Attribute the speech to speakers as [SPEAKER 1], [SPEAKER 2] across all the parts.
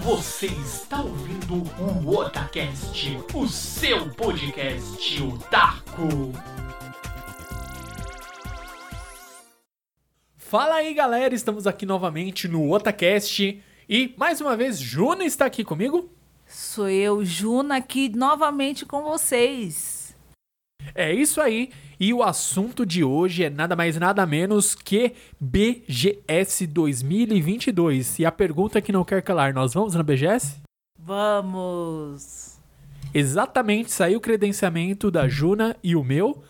[SPEAKER 1] Você está ouvindo o Otacast, o seu podcast otaku.
[SPEAKER 2] Fala aí, galera, estamos aqui novamente no Otacast e mais uma vez Juna está aqui comigo.
[SPEAKER 3] Sou eu, Juna, aqui novamente com vocês.
[SPEAKER 2] É isso aí. E o assunto de hoje é nada mais nada menos que BGS 2022. E a pergunta que não quer calar, nós vamos na BGS?
[SPEAKER 3] Vamos.
[SPEAKER 2] Exatamente, saiu o credenciamento da Juna e o meu.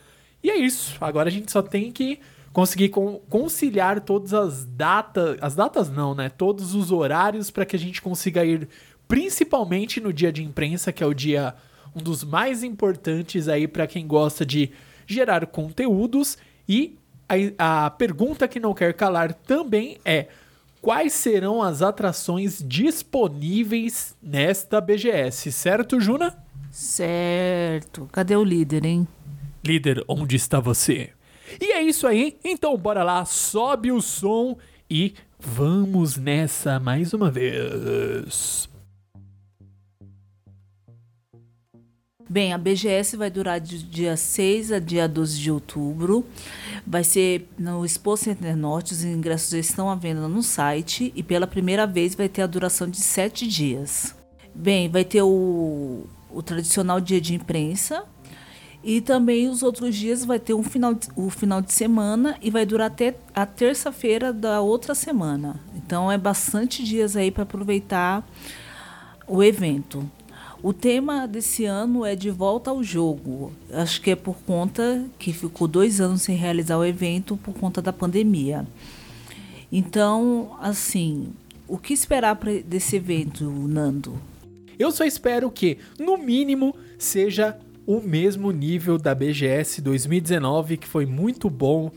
[SPEAKER 2] E é isso. Agora a gente só tem que conseguir conciliar todas as datas, as datas não, né? Todos os horários para que a gente consiga ir principalmente no dia de imprensa, que é o dia um dos mais importantes aí para quem gosta de gerar conteúdos. E a, a pergunta que não quer calar também é: quais serão as atrações disponíveis nesta BGS, certo, Juna?
[SPEAKER 3] Certo. Cadê o líder, hein?
[SPEAKER 2] Líder, onde está você? E é isso aí, então bora lá, sobe o som e vamos nessa mais uma vez.
[SPEAKER 3] Bem, a BGS vai durar de dia 6 a dia 12 de outubro. Vai ser no Expo Center Norte. Os ingressos estão à venda no site. E pela primeira vez vai ter a duração de 7 dias. Bem, vai ter o, o tradicional dia de imprensa. E também os outros dias vai ter um final, o final de semana e vai durar até a terça-feira da outra semana. Então é bastante dias aí para aproveitar o evento. O tema desse ano é de volta ao jogo. Acho que é por conta que ficou dois anos sem realizar o evento por conta da pandemia. Então, assim, o que esperar desse evento, Nando?
[SPEAKER 2] Eu só espero que, no mínimo, seja o mesmo nível da BGS 2019, que foi muito bom.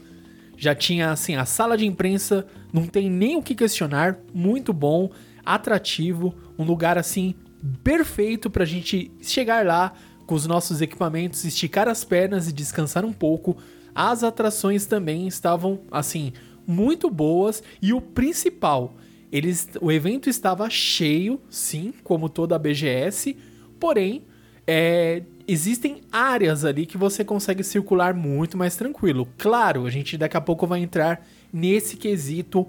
[SPEAKER 2] Já tinha, assim, a sala de imprensa, não tem nem o que questionar, muito bom, atrativo, um lugar, assim, perfeito para a gente chegar lá com os nossos equipamentos, esticar as pernas e descansar um pouco. As atrações também estavam assim muito boas e o principal, eles, o evento estava cheio, sim, como toda a BGS, porém é, existem áreas ali que você consegue circular muito mais tranquilo. Claro, a gente daqui a pouco vai entrar nesse quesito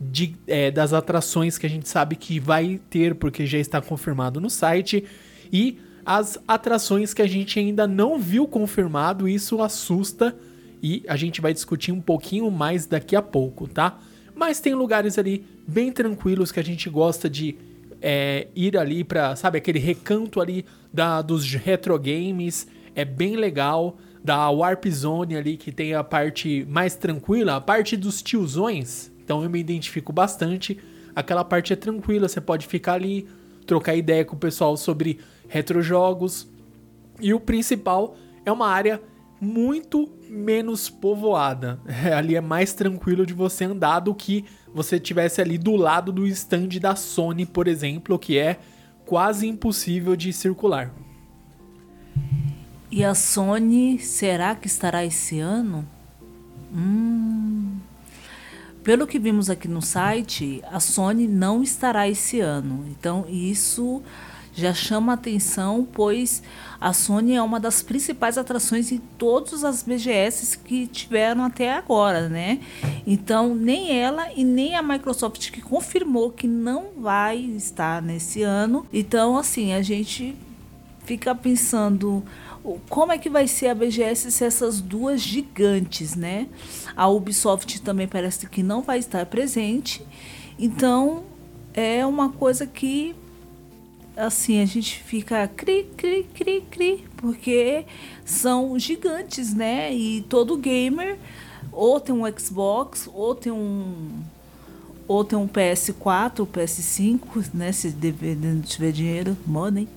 [SPEAKER 2] de, é, das atrações que a gente sabe que vai ter, porque já está confirmado no site, e as atrações que a gente ainda não viu confirmado, isso assusta e a gente vai discutir um pouquinho mais daqui a pouco, tá? Mas tem lugares ali bem tranquilos que a gente gosta de é, ir ali para, sabe, aquele recanto ali da, dos retro games, é bem legal. Da Warp Zone ali, que tem a parte mais tranquila, a parte dos tiozões, então eu me identifico bastante. Aquela parte é tranquila, você pode ficar ali, trocar ideia com o pessoal sobre retrojogos. E o principal é uma área muito menos povoada. É, ali é mais tranquilo de você andar do que você tivesse ali do lado do stand da Sony, por exemplo, que é quase impossível de circular.
[SPEAKER 3] E a Sony, será que estará esse ano? Hum, pelo que vimos aqui no site, a Sony não estará esse ano. Então isso já chama atenção, pois a Sony é uma das principais atrações em todas as BGS que tiveram até agora, né? Então, nem ela e nem a Microsoft que confirmou que não vai estar nesse ano. Então, assim, a gente fica pensando como é que vai ser a BGS se essas duas gigantes, né? A Ubisoft também parece que não vai estar presente. Então, é uma coisa que assim, a gente fica cri, cri, cri, cri, porque são gigantes, né? E todo gamer ou tem um Xbox, ou tem um ou tem um PS4, PS5, né, se tiver dinheiro, money.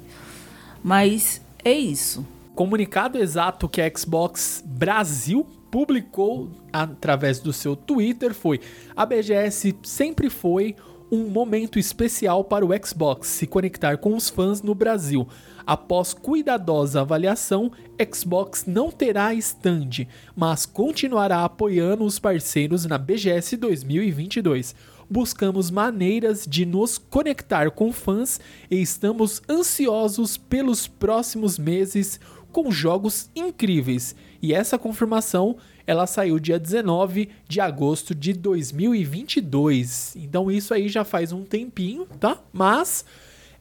[SPEAKER 3] Mas é isso
[SPEAKER 2] comunicado exato que a Xbox Brasil publicou através do seu Twitter foi: a BGS sempre foi um momento especial para o Xbox se conectar com os fãs no Brasil. Após cuidadosa avaliação, Xbox não terá stand, mas continuará apoiando os parceiros na BGS 2022. buscamos maneiras de nos conectar com fãs e estamos ansiosos pelos próximos meses com jogos incríveis. E essa confirmação, ela saiu dia 19 de agosto de 2022. Então isso aí já faz um tempinho, tá? Mas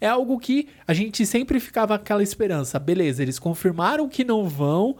[SPEAKER 2] é algo que a gente sempre ficava aquela esperança. Beleza, eles confirmaram que não vão,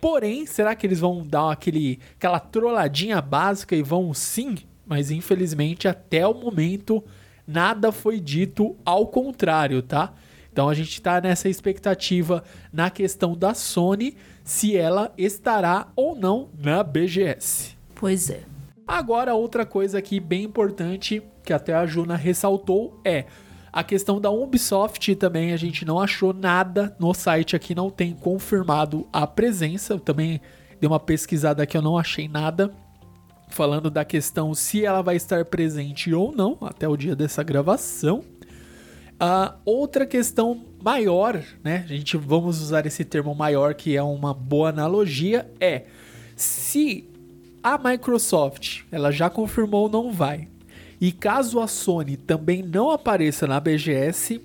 [SPEAKER 2] porém, será que eles vão dar aquele, aquela trolladinha básica e vão sim mas infelizmente até o momento nada foi dito ao contrário, tá? Então a gente está nessa expectativa na questão da Sony se ela estará ou não na BGS.
[SPEAKER 3] Pois é.
[SPEAKER 2] Agora outra coisa aqui bem importante que até a Juna ressaltou é a questão da Ubisoft também a gente não achou nada no site aqui não tem confirmado a presença. Eu também dei uma pesquisada aqui eu não achei nada falando da questão se ela vai estar presente ou não até o dia dessa gravação. A outra questão maior, né? A gente vamos usar esse termo maior que é uma boa analogia é se a Microsoft ela já confirmou não vai e caso a Sony também não apareça na BGS,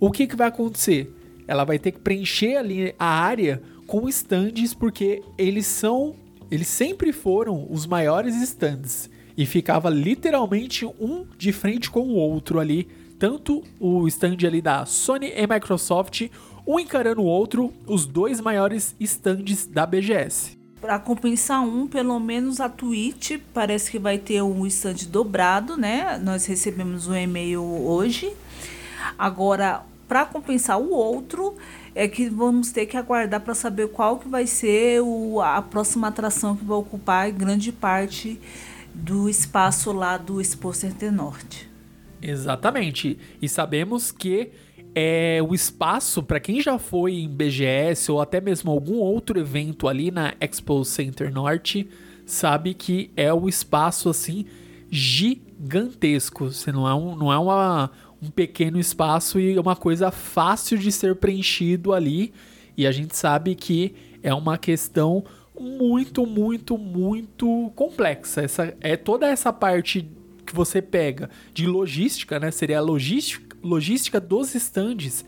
[SPEAKER 2] o que, que vai acontecer? Ela vai ter que preencher ali a área com stands porque eles são eles sempre foram os maiores stands e ficava literalmente um de frente com o outro ali, tanto o stand ali da Sony e Microsoft, um encarando o outro, os dois maiores stands da BGS.
[SPEAKER 3] Para compensar um, pelo menos a Twitch parece que vai ter um stand dobrado, né? Nós recebemos um e-mail hoje. Agora, para compensar o outro, é que vamos ter que aguardar para saber qual que vai ser o, a próxima atração que vai ocupar grande parte do espaço lá do Expo Center Norte.
[SPEAKER 2] Exatamente. E sabemos que é o espaço para quem já foi em BGS ou até mesmo algum outro evento ali na Expo Center Norte, sabe que é o espaço assim gigantesco. Você não é, um, não é uma, um pequeno espaço e uma coisa fácil de ser preenchido ali. E a gente sabe que é uma questão muito, muito, muito complexa. Essa é toda essa parte que você pega de logística, né? Seria a logística, logística dos estandes.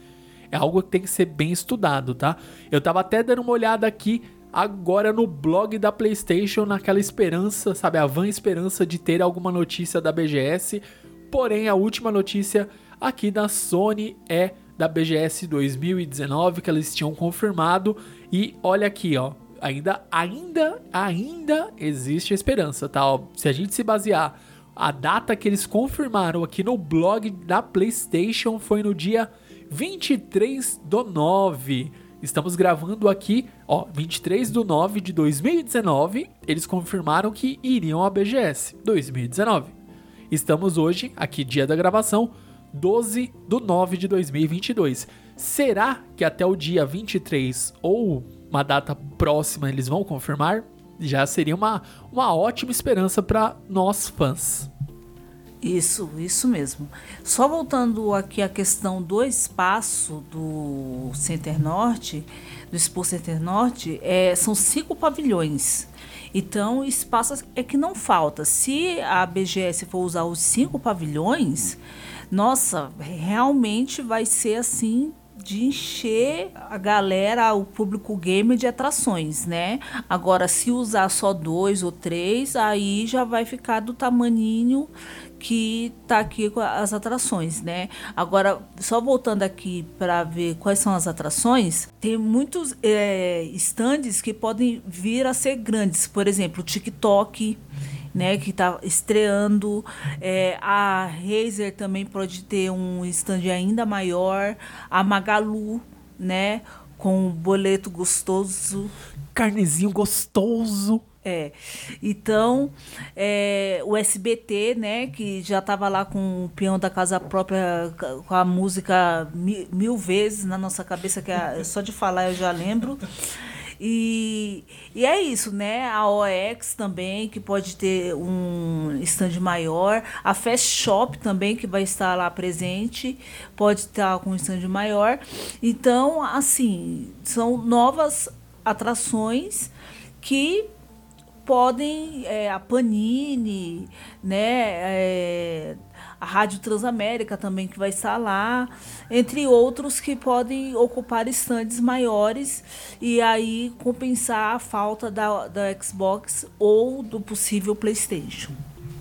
[SPEAKER 2] É algo que tem que ser bem estudado, tá? Eu tava até dando uma olhada aqui agora no blog da PlayStation, naquela esperança, sabe, a van esperança de ter alguma notícia da BGS. Porém, a última notícia aqui da Sony é da BGS 2019 que eles tinham confirmado e olha aqui, ó, ainda ainda ainda existe esperança, tá? Se a gente se basear a data que eles confirmaram aqui no blog da PlayStation foi no dia 23 do 9. Estamos gravando aqui, ó, 23 do 9 de 2019. Eles confirmaram que iriam à BGS 2019. Estamos hoje, aqui dia da gravação, 12 do 9 de 2022. Será que até o dia 23 ou uma data próxima eles vão confirmar? Já seria uma, uma ótima esperança para nós fãs.
[SPEAKER 3] Isso, isso mesmo. Só voltando aqui à questão do espaço do Center Norte, do Expo Center Norte, é, são cinco pavilhões. Então, espaço é que não falta. Se a BGS for usar os cinco pavilhões, nossa, realmente vai ser assim de encher a galera, o público gamer de atrações, né? Agora, se usar só dois ou três, aí já vai ficar do tamaninho que tá aqui com as atrações, né? Agora, só voltando aqui para ver quais são as atrações, tem muitos é, stands que podem vir a ser grandes. Por exemplo, o TikTok, né, que está estreando. É, a Razer também pode ter um stand ainda maior. A Magalu, né, com um boleto gostoso.
[SPEAKER 2] Carnezinho gostoso.
[SPEAKER 3] É. Então, é, o SBT, né, que já estava lá com o peão da casa própria, com a música mil, mil vezes na nossa cabeça, que é, só de falar eu já lembro. E, e é isso, né? A OX também, que pode ter um stand maior. A Fast Shop também, que vai estar lá presente, pode estar com um stand maior. Então, assim, são novas atrações que podem, é, a Panini, né, é, a Rádio Transamérica também que vai estar lá, entre outros que podem ocupar estandes maiores e aí compensar a falta da, da Xbox ou do possível PlayStation.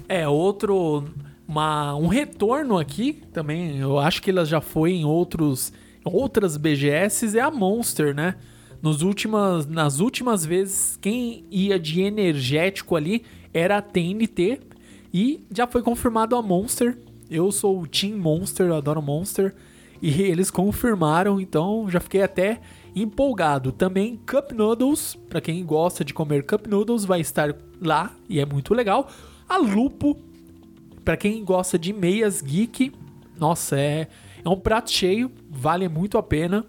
[SPEAKER 2] É, outro. Uma, um retorno aqui também, eu acho que ela já foi em outros, outras BGS, é a Monster, né? Nos últimas, nas últimas vezes, quem ia de energético ali era a TNT. E já foi confirmado a Monster. Eu sou o Team Monster, eu adoro Monster. E eles confirmaram, então já fiquei até empolgado. Também Cup Noodles, para quem gosta de comer Cup Noodles, vai estar lá e é muito legal. A Lupo, para quem gosta de meias geek, nossa, é, é um prato cheio, vale muito a pena.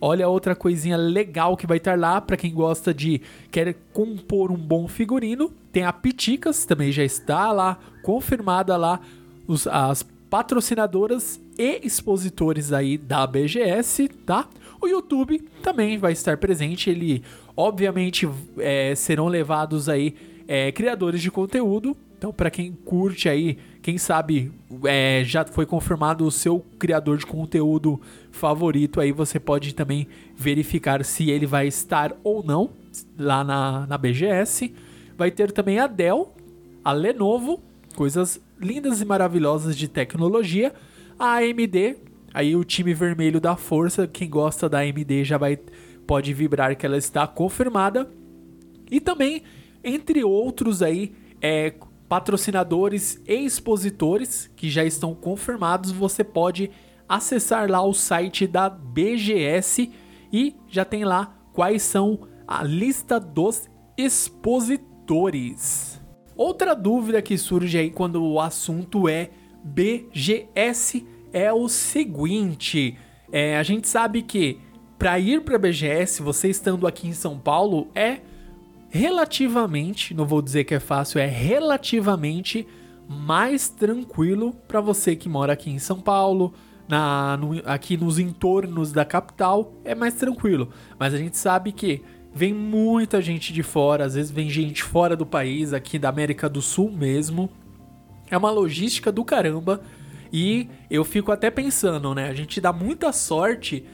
[SPEAKER 2] Olha outra coisinha legal que vai estar lá para quem gosta de quer compor um bom figurino. Tem a Piticas, também já está lá confirmada lá os, as patrocinadoras e expositores aí da BGS, tá? O YouTube também vai estar presente. Ele, obviamente, é, serão levados aí é, criadores de conteúdo. Então, para quem curte aí, quem sabe é, já foi confirmado o seu criador de conteúdo favorito, aí você pode também verificar se ele vai estar ou não lá na, na BGS. Vai ter também a Dell, a Lenovo, coisas lindas e maravilhosas de tecnologia. A AMD, aí o time vermelho da força, quem gosta da AMD já vai pode vibrar que ela está confirmada. E também, entre outros aí, é, patrocinadores e expositores que já estão confirmados, você pode acessar lá o site da BGS e já tem lá quais são a lista dos expositores. Outra dúvida que surge aí quando o assunto é BGS é o seguinte: é, a gente sabe que para ir para a BGS, você estando aqui em São Paulo, é relativamente, não vou dizer que é fácil, é relativamente mais tranquilo para você que mora aqui em São Paulo, na, no, aqui nos entornos da capital, é mais tranquilo. Mas a gente sabe que vem muita gente de fora, às vezes vem gente fora do país, aqui da América do Sul mesmo. É uma logística do caramba. E eu fico até pensando, né? A gente dá muita sorte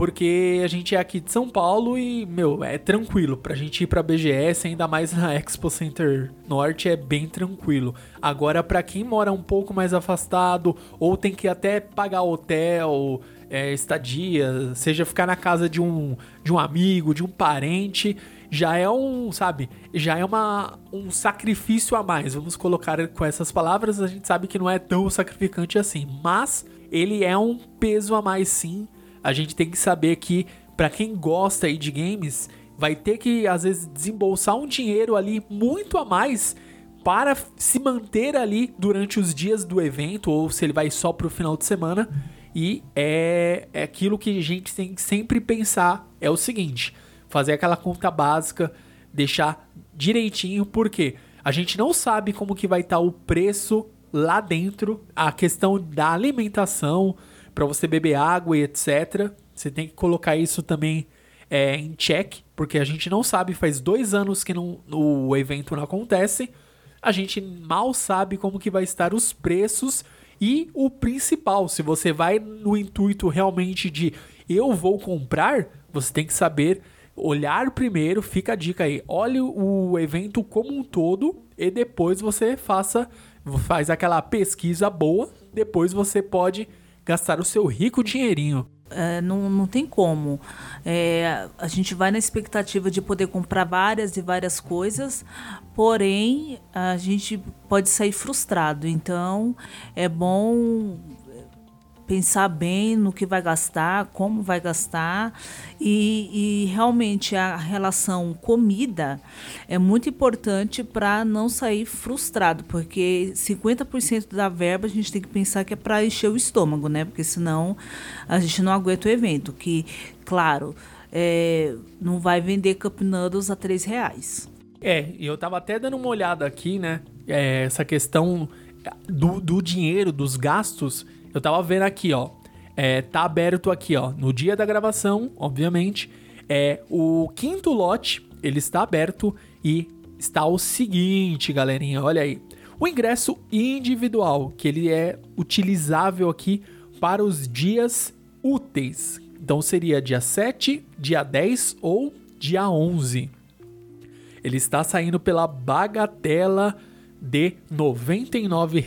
[SPEAKER 2] porque a gente é aqui de São Paulo e, meu, é tranquilo. Pra gente ir pra BGS, ainda mais na Expo Center Norte, é bem tranquilo. Agora, pra quem mora um pouco mais afastado, ou tem que até pagar hotel, é, estadia, seja ficar na casa de um, de um amigo, de um parente, já é um, sabe, já é uma, um sacrifício a mais. Vamos colocar com essas palavras, a gente sabe que não é tão sacrificante assim, mas ele é um peso a mais sim a gente tem que saber que para quem gosta aí de games, vai ter que às vezes desembolsar um dinheiro ali muito a mais para se manter ali durante os dias do evento ou se ele vai só pro final de semana. E é, é aquilo que a gente tem que sempre pensar é o seguinte, fazer aquela conta básica, deixar direitinho, porque a gente não sabe como que vai estar tá o preço lá dentro, a questão da alimentação, para você beber água e etc. Você tem que colocar isso também é, em check, porque a gente não sabe, faz dois anos que não, o evento não acontece. A gente mal sabe como que vai estar os preços e o principal, se você vai no intuito realmente de eu vou comprar, você tem que saber olhar primeiro, fica a dica aí, olhe o evento como um todo e depois você faça faz aquela pesquisa boa, depois você pode gastar o seu rico dinheirinho.
[SPEAKER 3] É, não, não tem como. É, a gente vai na expectativa de poder comprar várias e várias coisas, porém a gente pode sair frustrado. Então é bom pensar bem no que vai gastar, como vai gastar e, e realmente a relação comida é muito importante para não sair frustrado, porque 50% da verba a gente tem que pensar que é para encher o estômago, né? Porque senão a gente não aguenta o evento, que, claro, é, não vai vender Cup Noodles a 3 reais.
[SPEAKER 2] É, e eu tava até dando uma olhada aqui, né? É, essa questão do, do dinheiro, dos gastos eu tava vendo aqui, ó. É, tá aberto aqui, ó. No dia da gravação, obviamente. É o quinto lote, ele está aberto e está o seguinte, galerinha, olha aí. O ingresso individual, que ele é utilizável aqui para os dias úteis. Então seria dia 7, dia 10 ou dia 11. Ele está saindo pela bagatela de R$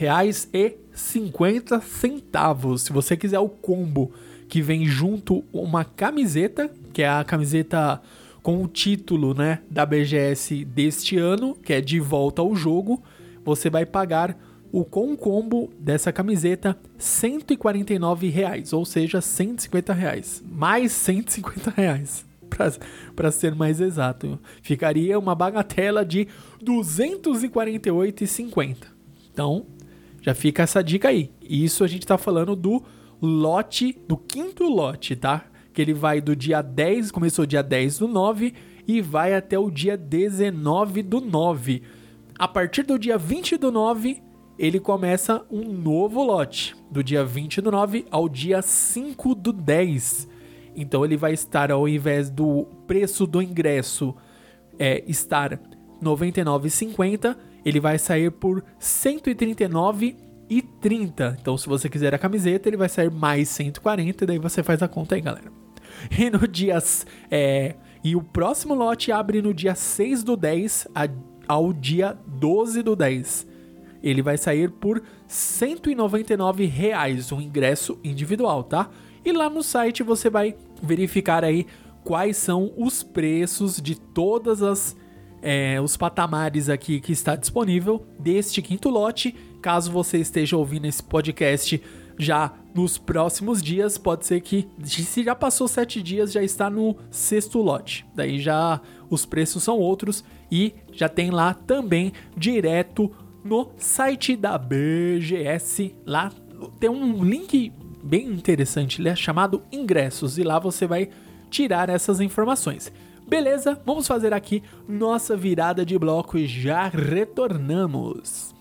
[SPEAKER 2] 99,50. Se você quiser o combo que vem junto uma camiseta, que é a camiseta com o título, né, da BGS deste ano, que é de volta ao jogo, você vai pagar o com combo dessa camiseta 149 reais, ou seja, 150 reais, mais 150 reais para ser mais exato. Ficaria uma bagatela de 248,50. Então, já fica essa dica aí. Isso a gente está falando do lote, do quinto lote, tá? Que ele vai do dia 10, começou dia 10 do 9 e vai até o dia 19 do 9. A partir do dia 20 do 9, ele começa um novo lote, do dia 20 do 9 ao dia 5 do 10. Então ele vai estar ao invés do preço do ingresso é, estar R$ 99,50, ele vai sair por R$ 139,30. Então se você quiser a camiseta, ele vai sair mais 140, daí você faz a conta aí, galera. E no dia é, e o próximo lote abre no dia 6 do 10 a, ao dia 12 do 10. Ele vai sair por 199 reais, um ingresso individual, tá? E lá no site você vai verificar aí quais são os preços de todas as é, os patamares aqui que está disponível deste quinto lote. Caso você esteja ouvindo esse podcast já nos próximos dias, pode ser que se já passou sete dias, já está no sexto lote. Daí já os preços são outros e já tem lá também direto no site da BGS. Lá tem um link bem interessante, ele é chamado ingressos e lá você vai tirar essas informações. Beleza? Vamos fazer aqui nossa virada de bloco e já retornamos.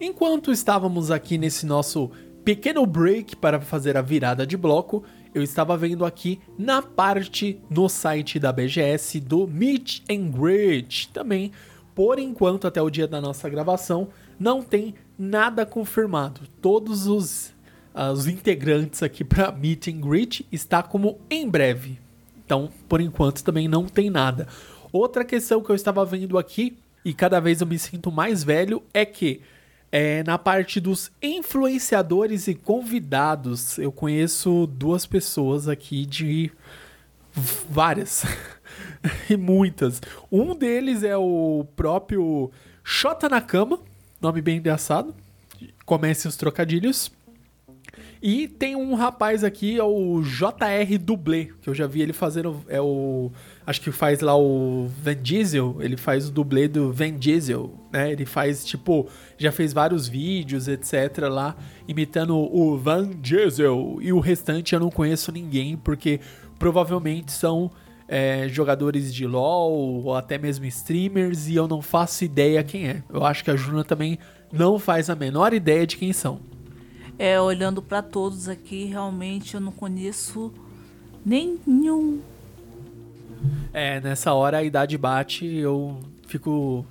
[SPEAKER 2] Enquanto estávamos aqui nesse nosso pequeno break para fazer a virada de bloco, eu estava vendo aqui na parte no site da BGS do Meet and Greet. Também, por enquanto, até o dia da nossa gravação, não tem nada confirmado. Todos os, uh, os integrantes aqui para Meet and Greet está como em breve. Então, por enquanto, também não tem nada. Outra questão que eu estava vendo aqui, e cada vez eu me sinto mais velho, é que é, na parte dos influenciadores e convidados, eu conheço duas pessoas aqui de várias e muitas. Um deles é o próprio Xota na Cama, nome bem engraçado. Comece os trocadilhos. E tem um rapaz aqui, é o JR Dublê, que eu já vi ele fazendo. É o acho que faz lá o Van Diesel, ele faz o dublê do Van Diesel, né? Ele faz, tipo, já fez vários vídeos, etc. lá, imitando o Van Diesel. E o restante eu não conheço ninguém, porque provavelmente são é, jogadores de LoL, ou até mesmo streamers, e eu não faço ideia quem é. Eu acho que a Juna também não faz a menor ideia de quem são.
[SPEAKER 3] É, olhando para todos aqui, realmente eu não conheço nenhum
[SPEAKER 2] é, nessa hora a idade bate e eu fico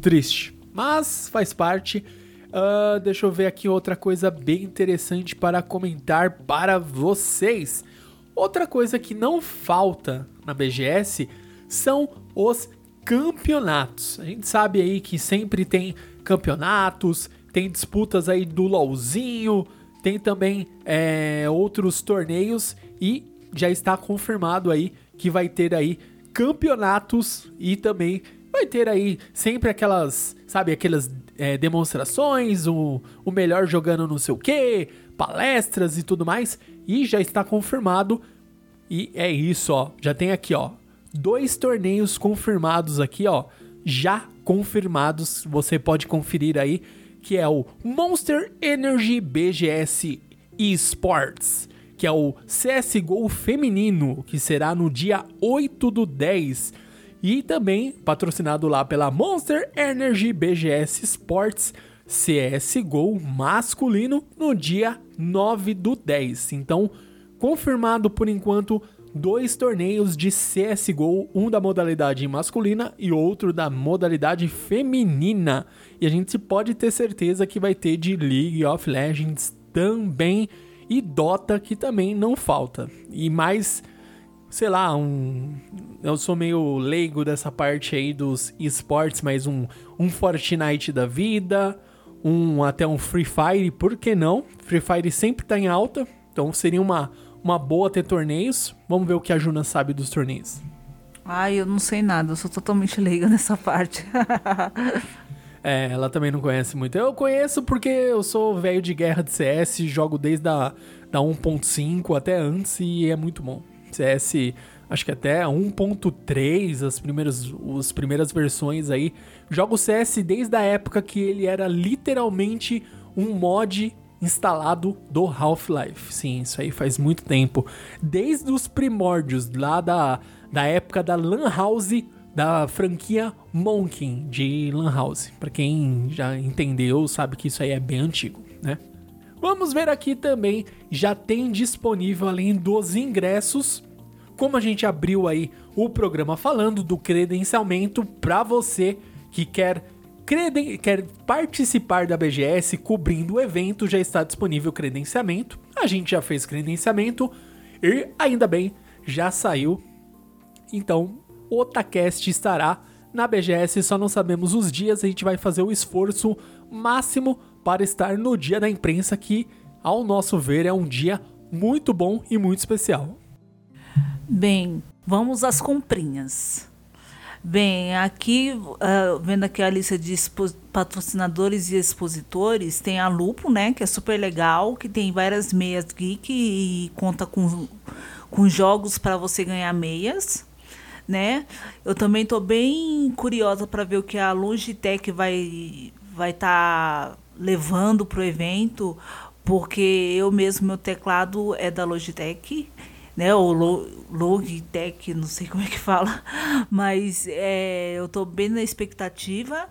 [SPEAKER 2] triste. Mas faz parte. Uh, deixa eu ver aqui outra coisa bem interessante para comentar para vocês. Outra coisa que não falta na BGS são os campeonatos. A gente sabe aí que sempre tem campeonatos, tem disputas aí do LOLzinho, tem também é, outros torneios e já está confirmado aí que vai ter aí campeonatos e também vai ter aí sempre aquelas, sabe, aquelas é, demonstrações, o, o melhor jogando não sei o que, palestras e tudo mais. E já está confirmado. E é isso, ó. Já tem aqui, ó. Dois torneios confirmados aqui, ó. Já confirmados. Você pode conferir aí. Que é o Monster Energy BGS Esports que é o CSGO feminino, que será no dia 8 do 10. E também patrocinado lá pela Monster Energy BGS Sports CSGO masculino no dia 9 do 10. Então, confirmado por enquanto dois torneios de CSGO, um da modalidade masculina e outro da modalidade feminina. E a gente pode ter certeza que vai ter de League of Legends também e Dota que também não falta. E mais, sei lá, um eu sou meio leigo dessa parte aí dos esportes, mas um um Fortnite da vida, um até um Free Fire, por que não? Free Fire sempre tá em alta, então seria uma uma boa ter torneios. Vamos ver o que a Juna sabe dos torneios.
[SPEAKER 3] Ai, eu não sei nada, eu sou totalmente leiga nessa parte.
[SPEAKER 2] é, ela também não conhece muito. Eu conheço porque eu sou velho de guerra de CS, jogo desde a da 1.5 até antes e é muito bom. CS, acho que até 1.3, as primeiras, as primeiras versões aí. Jogo CS desde a época que ele era literalmente um mod instalado do Half-Life. Sim, isso aí faz muito tempo. Desde os primórdios, lá da, da época da Lan House, da franquia Monkin de Lan House. Pra quem já entendeu, sabe que isso aí é bem antigo, né? Vamos ver aqui também, já tem disponível além dos ingressos, como a gente abriu aí o programa falando do credenciamento para você que quer creden quer participar da BGS cobrindo o evento, já está disponível o credenciamento. A gente já fez credenciamento e ainda bem, já saiu. Então, o Otacast estará na BGS, só não sabemos os dias, a gente vai fazer o esforço máximo para estar no dia da imprensa que, ao nosso ver, é um dia muito bom e muito especial.
[SPEAKER 3] Bem, vamos às comprinhas. Bem, aqui, uh, vendo aqui a lista de patrocinadores e expositores, tem a Lupo, né, que é super legal, que tem várias meias geek e conta com, com jogos para você ganhar meias, né? Eu também estou bem curiosa para ver o que a Logitech vai vai estar tá levando para o evento, porque eu mesmo meu teclado é da Logitech né? O Logitech, não sei como é que fala, mas é, eu estou bem na expectativa.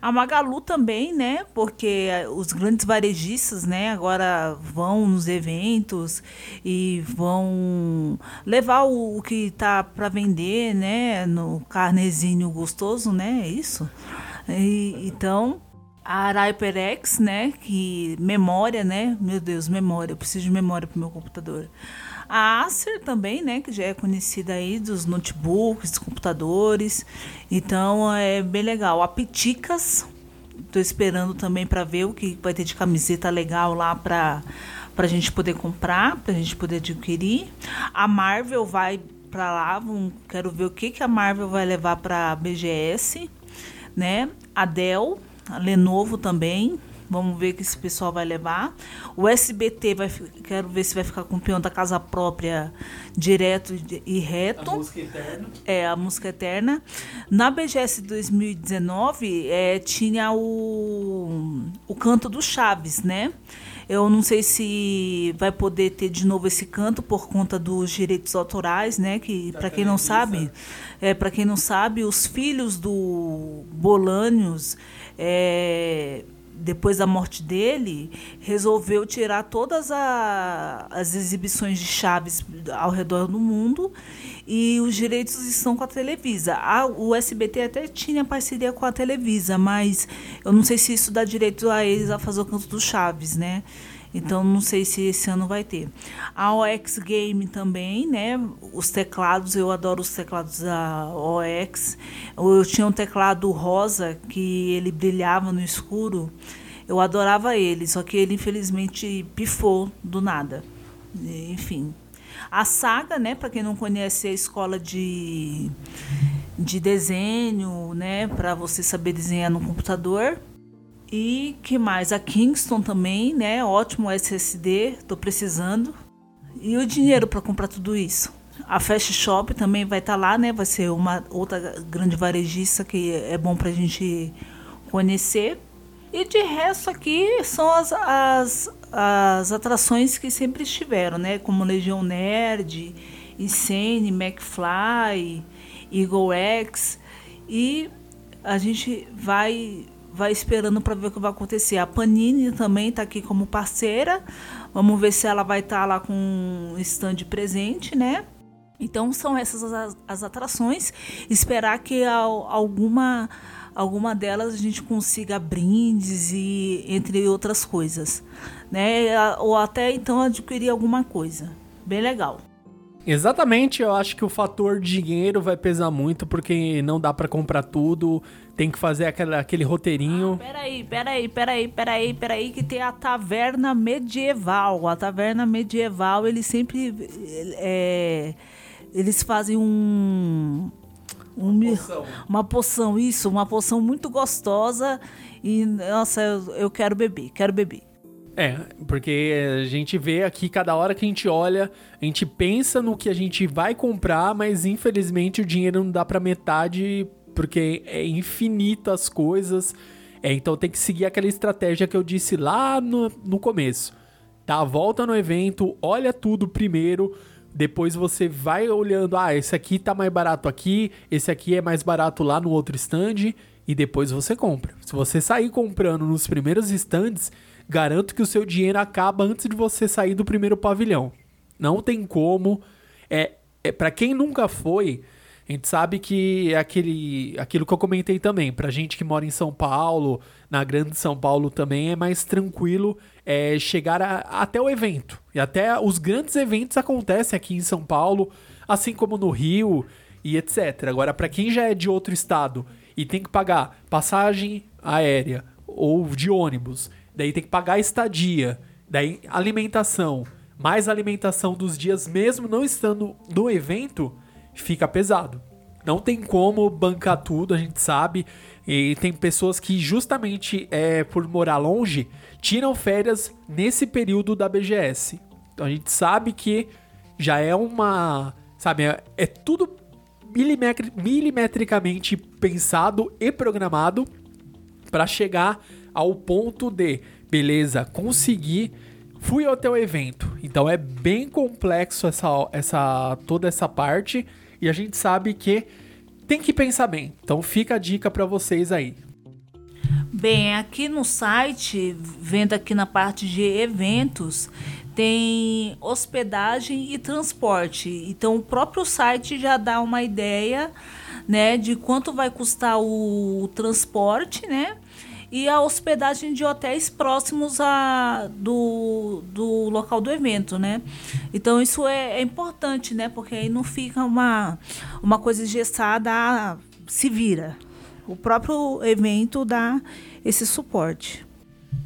[SPEAKER 3] A Magalu também, né? Porque os grandes varejistas, né, agora vão nos eventos e vão levar o, o que tá para vender, né, no carnezinho gostoso, né? É isso. E, então, a HyperX, né, que memória, né? Meu Deus, memória, eu preciso de memória para meu computador. A Acer também, né, que já é conhecida aí dos notebooks, dos computadores. Então é bem legal. A Piticas, estou esperando também para ver o que vai ter de camiseta legal lá para para a gente poder comprar, para a gente poder adquirir. A Marvel vai para lá, vamos, quero ver o que, que a Marvel vai levar para a BGS, né? A Dell, a Lenovo também, Vamos ver o que esse pessoal vai levar. O SBT vai, quero ver se vai ficar com o peão da casa própria direto e reto. A
[SPEAKER 2] música eterna.
[SPEAKER 3] É, a música eterna. Na BGS 2019 é, tinha o, o canto do Chaves, né? Eu não sei se vai poder ter de novo esse canto por conta dos direitos autorais, né? Que para quem não sabe, é para quem não sabe, os filhos do Bolânios é, depois da morte dele, resolveu tirar todas a, as exibições de Chaves ao redor do mundo e os direitos estão com a Televisa. A, o SBT até tinha parceria com a Televisa, mas eu não sei se isso dá direito a eles a fazer o canto do Chaves, né? Então não sei se esse ano vai ter. A OX Game também, né? Os teclados, eu adoro os teclados da OX. Eu tinha um teclado rosa que ele brilhava no escuro. Eu adorava ele, só que ele infelizmente pifou do nada. Enfim. A saga, né, para quem não conhece, é a escola de de desenho, né, para você saber desenhar no computador. E que mais? A Kingston também, né? Ótimo SSD, tô precisando. E o dinheiro para comprar tudo isso? A Fast Shop também vai estar tá lá, né? Vai ser uma outra grande varejista que é bom para a gente conhecer. E de resto aqui são as, as, as atrações que sempre estiveram, né? Como Legião Nerd, Insane, McFly, Eagle X. E a gente vai vai esperando para ver o que vai acontecer. A Panini também está aqui como parceira. Vamos ver se ela vai estar tá lá com um stand presente, né? Então são essas as, as atrações. Esperar que alguma alguma delas a gente consiga brindes e entre outras coisas, né? Ou até então adquirir alguma coisa. Bem legal.
[SPEAKER 2] Exatamente, eu acho que o fator dinheiro vai pesar muito porque não dá para comprar tudo, tem que fazer aquele, aquele roteirinho.
[SPEAKER 3] Ah, peraí, peraí, peraí, peraí, peraí, que tem a taverna medieval. A taverna medieval, eles sempre. É, eles fazem um. um uma, poção. uma poção, isso, uma poção muito gostosa. E, nossa, eu, eu quero beber, quero beber.
[SPEAKER 2] É, porque a gente vê aqui, cada hora que a gente olha, a gente pensa no que a gente vai comprar, mas infelizmente o dinheiro não dá para metade, porque é infinito as coisas. É, então tem que seguir aquela estratégia que eu disse lá no, no começo. Dá a volta no evento, olha tudo primeiro, depois você vai olhando, ah, esse aqui tá mais barato aqui, esse aqui é mais barato lá no outro stand, e depois você compra. Se você sair comprando nos primeiros stands, garanto que o seu dinheiro acaba antes de você sair do primeiro pavilhão. Não tem como. É, é para quem nunca foi, a gente sabe que é aquele, aquilo que eu comentei também. Pra gente que mora em São Paulo, na Grande São Paulo também, é mais tranquilo é, chegar a, até o evento. E até os grandes eventos acontecem aqui em São Paulo, assim como no Rio e etc. Agora, para quem já é de outro estado e tem que pagar passagem aérea ou de ônibus daí tem que pagar a estadia, daí alimentação, mais alimentação dos dias mesmo não estando no evento, fica pesado. Não tem como bancar tudo, a gente sabe. E tem pessoas que, justamente é, por morar longe, tiram férias nesse período da BGS. Então a gente sabe que já é uma. Sabe, é, é tudo milimetricamente pensado e programado para chegar ao ponto de, beleza, consegui, fui até o evento. Então é bem complexo essa, essa toda essa parte e a gente sabe que tem que pensar bem. Então fica a dica para vocês aí.
[SPEAKER 3] Bem, aqui no site, vendo aqui na parte de eventos, tem hospedagem e transporte. Então o próprio site já dá uma ideia, né, de quanto vai custar o, o transporte, né? E a hospedagem de hotéis próximos a, do, do local do evento, né? Então isso é, é importante, né? Porque aí não fica uma, uma coisa engessada, ah, se vira. O próprio evento dá esse suporte.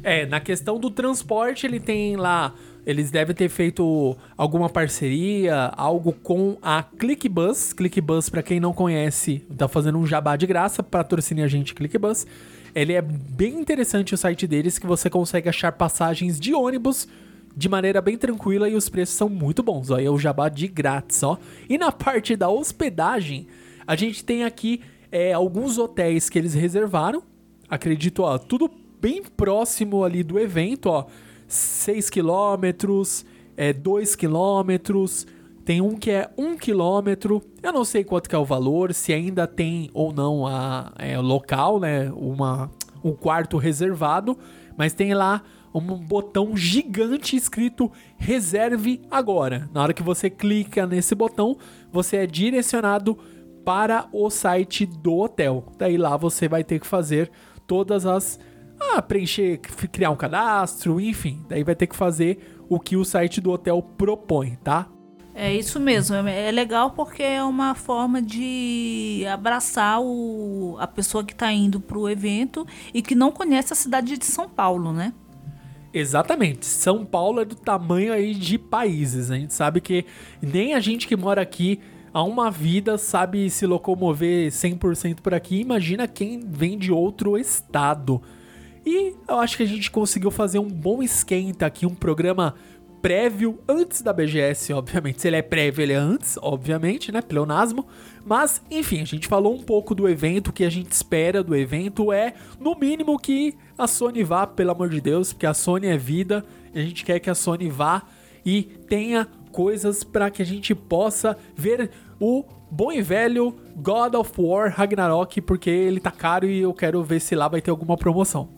[SPEAKER 2] É, na questão do transporte, ele tem lá. Eles devem ter feito alguma parceria, algo com a ClickBus. ClickBus, para quem não conhece, tá fazendo um jabá de graça, patrocine a gente, ClickBus. Ele é bem interessante o site deles que você consegue achar passagens de ônibus de maneira bem tranquila e os preços são muito bons. Ó, é o jabá de grátis, ó. E na parte da hospedagem, a gente tem aqui é, alguns hotéis que eles reservaram. Acredito, ó, tudo bem próximo ali do evento, ó. 6 quilômetros, é, 2 quilômetros, tem um que é um quilômetro. Eu não sei quanto que é o valor, se ainda tem ou não a é, local, né? Uma, um quarto reservado, mas tem lá um botão gigante escrito reserve agora. Na hora que você clica nesse botão, você é direcionado para o site do hotel. Daí lá você vai ter que fazer todas as ah, preencher, criar um cadastro, enfim, daí vai ter que fazer o que o site do hotel propõe, tá?
[SPEAKER 3] É isso mesmo. É, é legal porque é uma forma de abraçar o, a pessoa que está indo para o evento e que não conhece a cidade de São Paulo, né?
[SPEAKER 2] Exatamente. São Paulo é do tamanho aí de países. A gente sabe que nem a gente que mora aqui há uma vida sabe se locomover 100% por aqui. Imagina quem vem de outro estado. E eu acho que a gente conseguiu fazer um bom esquenta aqui, um programa prévio antes da BGS, obviamente. Se ele é prévio, ele é antes, obviamente, né? Pleonasmo. Mas, enfim, a gente falou um pouco do evento, o que a gente espera do evento é, no mínimo, que a Sony vá, pelo amor de Deus, porque a Sony é vida, e a gente quer que a Sony vá e tenha coisas para que a gente possa ver o bom e velho God of War Ragnarok, porque ele tá caro e eu quero ver se lá vai ter alguma promoção.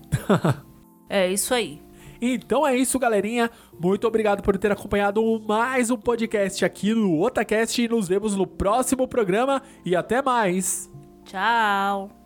[SPEAKER 3] é isso aí.
[SPEAKER 2] Então é isso, galerinha. Muito obrigado por ter acompanhado mais um podcast aqui no Otacast. Nos vemos no próximo programa e até mais.
[SPEAKER 3] Tchau.